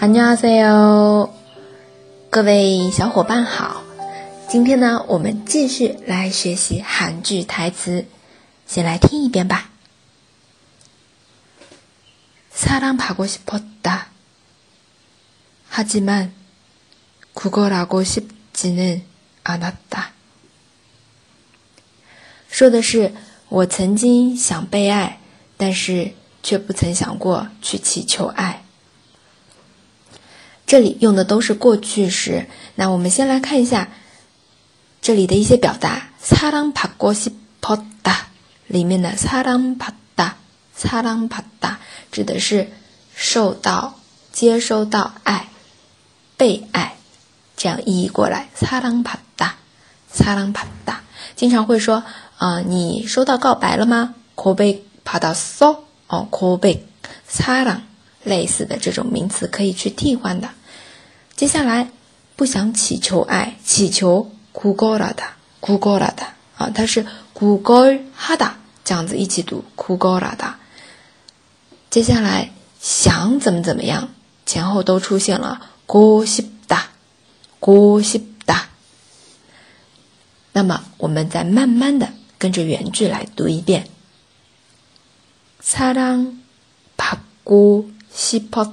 안녕하세 요， 各位小伙伴好。今天呢，我们继续来学习韩剧台词，先来听一遍吧。사랑받고싶었다하지만그걸하고싶지는않았다说的是我曾经想被爱，但是却不曾想过去祈求爱。 这里用的都是过去时。那我们先来看一下这里的一些表达。사랑받고싶었다里面的사랑받 다， 사랑받다指的是受到、接收到爱、被爱，这样意译过来。사랑받 다， 사랑받 다， 经常会说啊，你收到告白了吗？고백받았 어？ 哦，고백사랑类似的这种名词可以去替换的。 接下来，不想祈求爱，祈求 Google 了的，Google 了的啊，它是 Google 哈达这样子一起读 Google 了的。接下来想怎么怎么样，前后都出现了 Go 西达，Go 西达。那么我们再慢慢的跟着原句来读一遍。사랑받고싶었다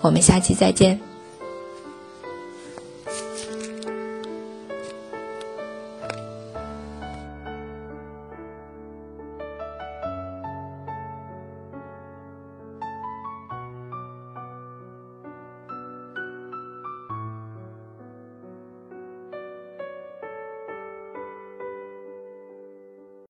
我们下期再见。